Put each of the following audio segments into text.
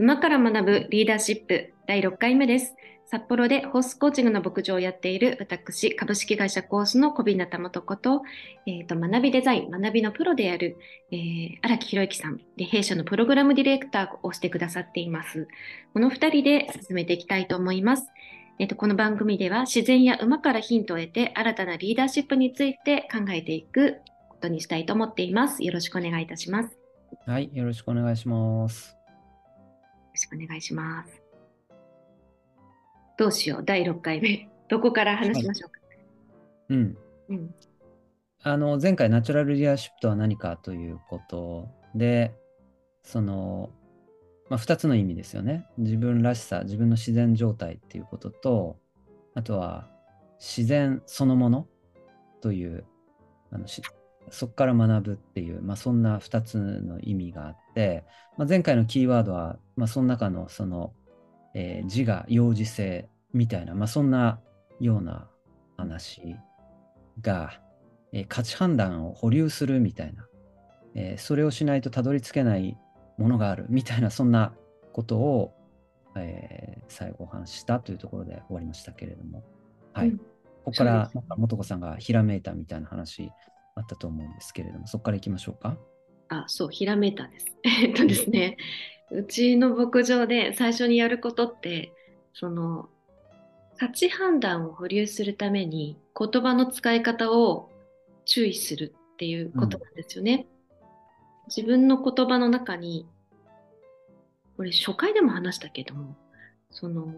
馬から学ぶリーダーシップ第6回目です。札幌でホースコーチングの牧場をやっている私、株式会社コースの小日向元子と、えーと、学びデザイン、学びのプロである、えー、荒木博之さんで、弊社のプログラムディレクターをしてくださっています。この2人で進めていきたいと思います。えーと、この番組では自然や馬からヒントを得て新たなリーダーシップについて考えていくことにしたいと思っています。よろしくお願いいたします。はい、よろしくお願いします。よろしくお願いします。どうしよう、第6回目。どこから話しましょうか。うん。うん、あの、前回ナチュラルリーダーシップとは何かということで、その、まあ、2つの意味ですよね。自分らしさ、自分の自然状態っていうことと、あとは自然そのものという、あのしそこから学ぶっていう、まあ、そんな2つの意味があって、まあ、前回のキーワードは、まあ、その中のその、えー、自我、幼児性みたいな、まあ、そんなような話が、えー、価値判断を保留するみたいな、えー、それをしないとたどり着けないものがあるみたいな、そんなことを、えー、最後お話ししたというところで終わりましたけれども、はい。うん、ここから、元子さんがひらめいたみたいな話あったと思うんですけれども、そこからいきましょうか。あ、そう、ひらめいたです。えっとですね、うちの牧場で最初にやることって、その、価値判断を保留するために言葉の使い方を注意するっていうことなんですよね。うん、自分の言葉の中に、これ初回でも話したけども、その、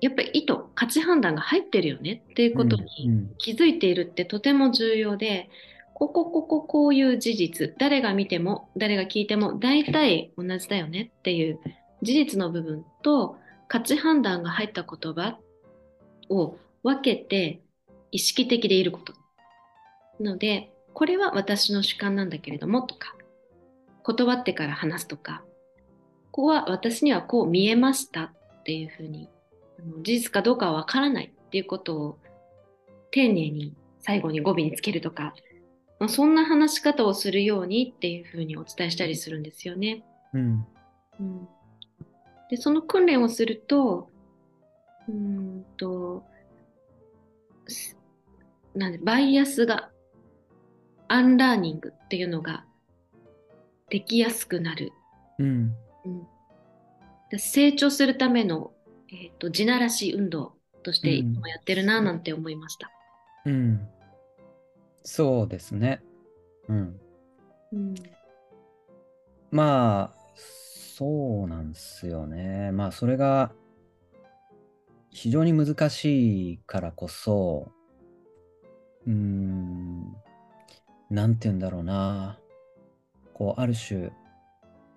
やっぱり意図、価値判断が入ってるよねっていうことに気づいているってとても重要で、ここ、ここ、こういう事実、誰が見ても、誰が聞いても、大体同じだよねっていう事実の部分と、価値判断が入った言葉を分けて意識的でいること。なので、これは私の主観なんだけれどもとか、断ってから話すとか、ここは私にはこう見えましたっていうふうに、事実かどうかはわからないっていうことを丁寧に最後に語尾につけるとか、まあ、そんな話し方をするようにっていうふうにお伝えしたりするんですよね。うん、うん、でその訓練をするとうんとなんでバイアスがアンラーニングっていうのができやすくなる、うん。うん、成長するための、えーっと、地ならし運動としていつもやってるななんて思いました。うん、うんそうですね。うん。うん、まあ、そうなんですよね。まあ、それが非常に難しいからこそ、うーん、なんて言うんだろうな。こう、ある種、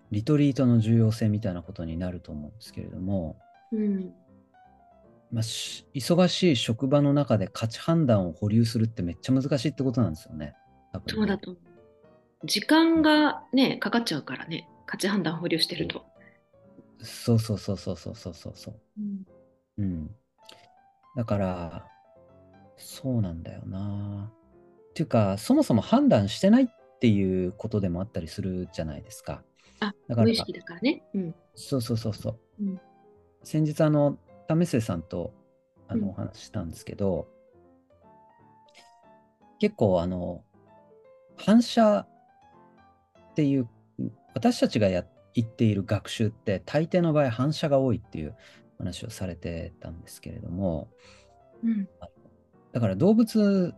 リトリートの重要性みたいなことになると思うんですけれども、うん、まあ、忙しい職場の中で価値判断を保留するってめっちゃ難しいってことなんですよね。多分ねそうだと思う。時間がね、かかっちゃうからね、価値判断保留してると。そうそうそうそうそうそうそう。うん。うん、だから、そうなんだよな。っていうか、そもそも判断してないっていうことでもあったりするじゃないですか。あ、だから無意識だからね。うん。そうそうそうそう。うん、先日、あの、為末さんとあの、お話ししたんですけど、結構あの反射っていう私たちがや言っている学習って大抵の場合反射が多いっていう話をされてたんですけれども、うん、だから動物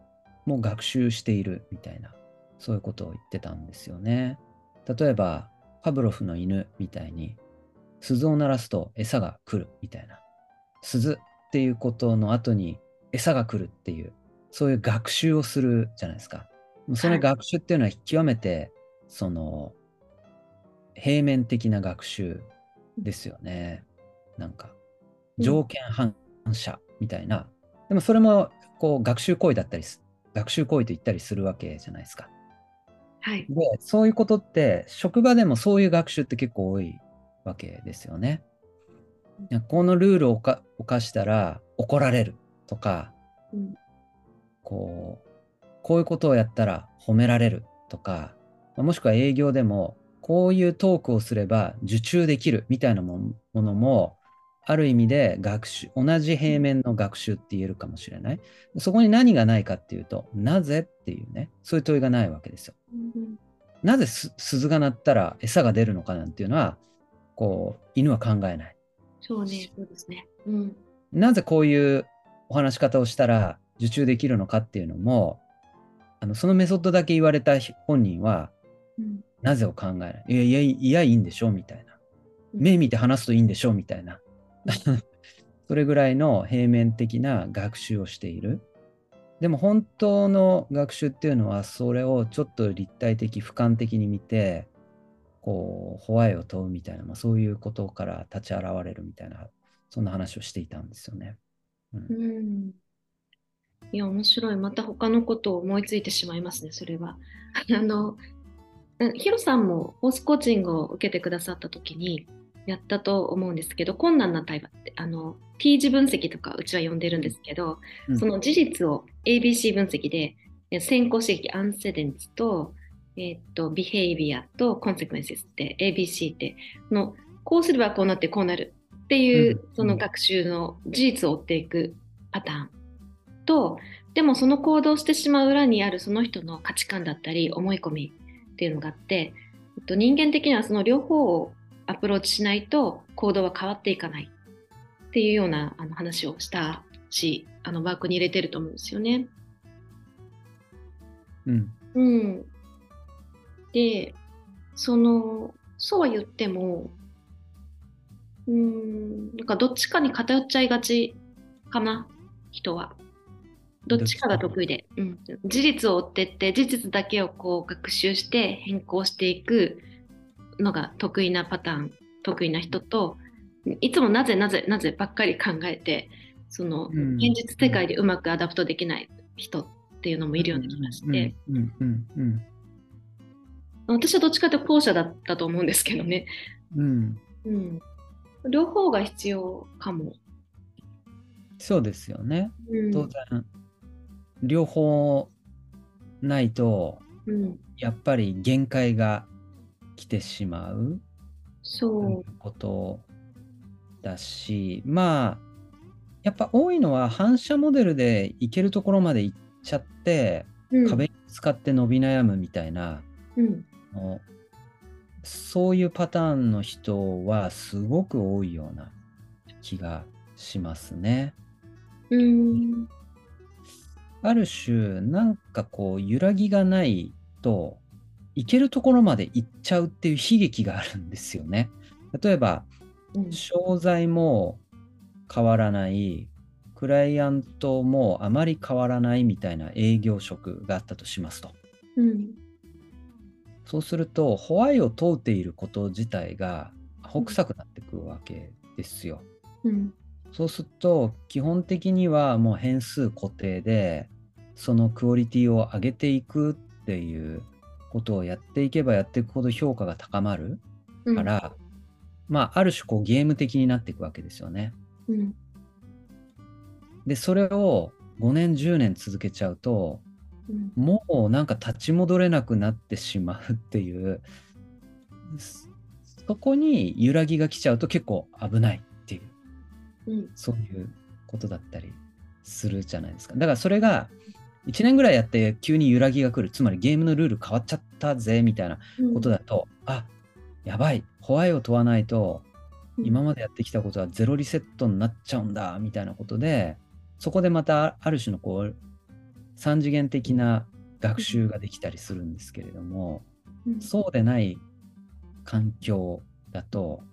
も学習しているみたいなそういうことを言ってたんですよね。例えばパブロフの犬みたいに鈴を鳴らすと餌が来るみたいな鈴っていうことの後に餌が来るっていうそういう学習をするじゃないですか。その学習っていうのは極めて、はい、その平面的な学習ですよね。なんか条件反射みたいな。うん、でもそれもこう学習行為だったり学習行為と言ったりするわけじゃないですか。はい、でそういうことって職場でもそういう学習って結構多いわけですよね。このルールを犯したら怒られるとか、うん、こうこういうことをやったら褒められるとかもしくは営業でもこういうトークをすれば受注できるみたいなものも、ある意味で学習、同じ平面の学習って言えるかもしれない。そこに何がないかっていうと、なぜっていうね、そういう問いがないわけですよ。うんなぜす鈴が鳴ったら餌が出るのかなんていうのは、こう、犬は考えない。そうね、そうですね。うん。なぜこういうお話し方をしたら受注できるのかっていうのも、あのそのメソッドだけ言われた本人は、うんなぜを考えない？いやいや、いや、いいんでしょみたいな。目見て話すといいんでしょみたいな。それぐらいの平面的な学習をしている。でも本当の学習っていうのは、それをちょっと立体的、俯瞰的に見て、こう、ホワイを問うみたいな、まあ、そういうことから立ち現れるみたいな、そんな話をしていたんですよね。うんうん。いや、面白い。また他のことを思いついてしまいますね、それは。あの、うんヒロさんもホースコーチングを受けてくださった時にやったと思うんですけど、困難な対話って、あの、T 字分析とかうちは呼んでるんですけど、うんその事実を ABC 分析で、え先行刺激、アンセデンツと、えっと、ビヘイビアとコンセクエンシスって ABC って、のこうすればこうなってこうなるっていう、うんその学習の事実を追っていくパターンと、でもその行動してしまう裏にあるその人の価値観だったり思い込みっていうのがあって、えっと、人間的にはその両方をアプローチしないと行動は変わっていかないっていうようなあの話をしたし、あのワークに入れてると思うんですよね。うん。うん。で、その、そうは言っても、うーん、なんかどっちかに偏っちゃいがちかな、人は。どっちかが得意で。うん、事実を追ってって、事実だけをこう学習して変更していくのが得意なパターン、得意な人と、いつもなぜなぜなぜばっかり考えて、そのうん。現実世界でうまく adapt できない人っていうのもいるような気がして、うん。うん。うん。うん私はどっちかというと後者だったと思うんですけどね。うんうん。両方が必要かも。そうですよね。うん。当然、両方ないと、うん、やっぱり限界が来てしまうそことだし、まあ、やっぱ多いのは反射モデルで行けるところまで行っちゃって、う。うん、壁に使って伸び悩むみたいな、うん。のそういうパターンの人はすごく多いような気がしますね。うん。ある種、なんかこう、揺らぎがないと、行けるところまで行っちゃうっていう悲劇があるんですよね。例えば、うん。商材も変わらない、クライアントもあまり変わらないみたいな営業職があったとしますと。うん。そうすると、ホワイを問うていること自体が、ほくさくなってくるわけですよ。うん。そうすると、基本的にはもう変数固定で、そのクオリティを上げていくっていうことをやっていけばやっていくほど評価が高まるうん。から、まあ、ある種こうゲーム的になっていくわけですよね。うん。で、それを5年、10年続けちゃうと、うん。もうなんか立ち戻れなくなってしまうっていう、そそこに揺らぎが来ちゃうと結構危ないっていう。うん。そういうことだったりするじゃないですか。だからそれが1年ぐらいやって急に揺らぎが来る、つまりゲームのルール変わっちゃったぜみたいなことだと、あやばい、ホワイを問わないとうん今までやってきたことはゼロリセットになっちゃうんだみたいなことで、そこでまたある種のこう三次元的な学習ができたりするんですけれども、うんそうでない環境だと、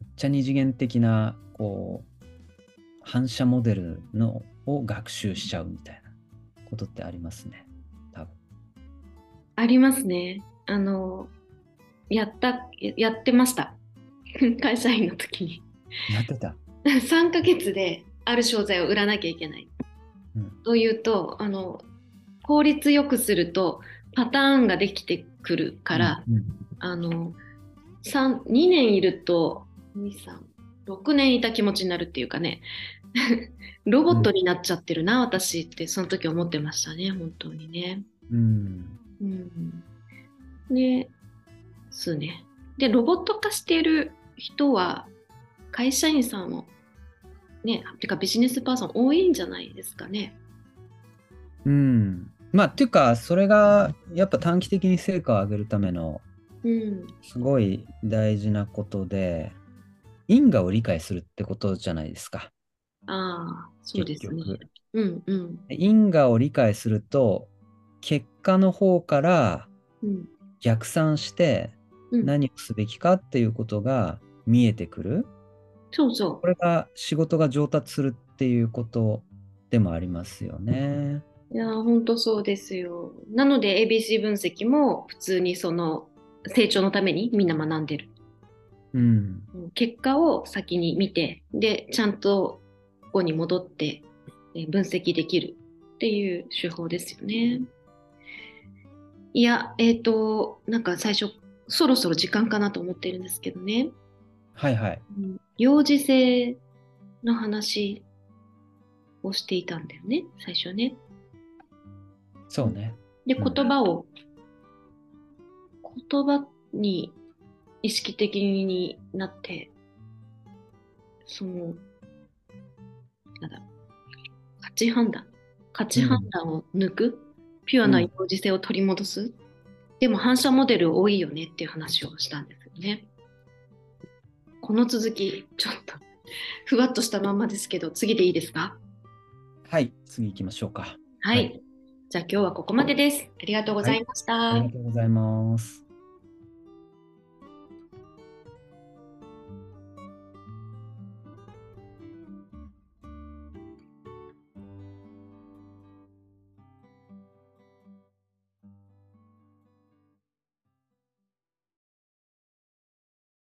めっちゃ二次元的な、こう、反射モデルのを学習しちゃうみたいなことってありますね。多分。ありますね。あの、やった、ややってました。会社員の時に。やってた。3ヶ月である商材を売らなきゃいけない。うんというと、あの、効率よくするとパターンができてくるから、うん、あの、三2年いると、2、3、6年いた気持ちになるっていうかね、ロボットになっちゃってるな、私って、その時思ってましたね、本当にね。うん。うん、で、すね。で、ロボット化している人は、会社員さんも、ね、てかビジネスパーソン多いんじゃないですかね。うん。まあ、っていうか、それがやっぱ短期的に成果を上げるためのうん。すごい大事なことで、因果を理解するってことじゃないですか。ああ、そうですねうんうん因果を理解すると、結果の方からうん。逆算してうん何をすべきかっていうことが見えてくる。そうそこれが仕事が上達するっていうことでもありますよね。う。いやー、ほんとそうですよ。なので ABC 分析も普通にその成長のためにみんな学んでる。うん。うん結果を先に見て、で、ちゃんとここに戻ってえー分析できるっていう手法ですよね。いや、えっ、と、なんか最初、そろそろ時間かなと思ってるんですけどね。はいはい。うん幼児性の話をしていたんだよね、最初ね。そうね。で、うん言葉を、言葉に意識的になって、その、なんだ、価値判断、価値判断を抜く、ピュアな幼児性を取り戻す、でも反射モデル多いよねっていう話をしたんですよね。この続き、ちょっと、ふわっとしたまんまですけど、次でいいですか？はい。次行きましょうか。はい。はいじゃあ今日はここまでです。ありがとうございました。ありがとうございます。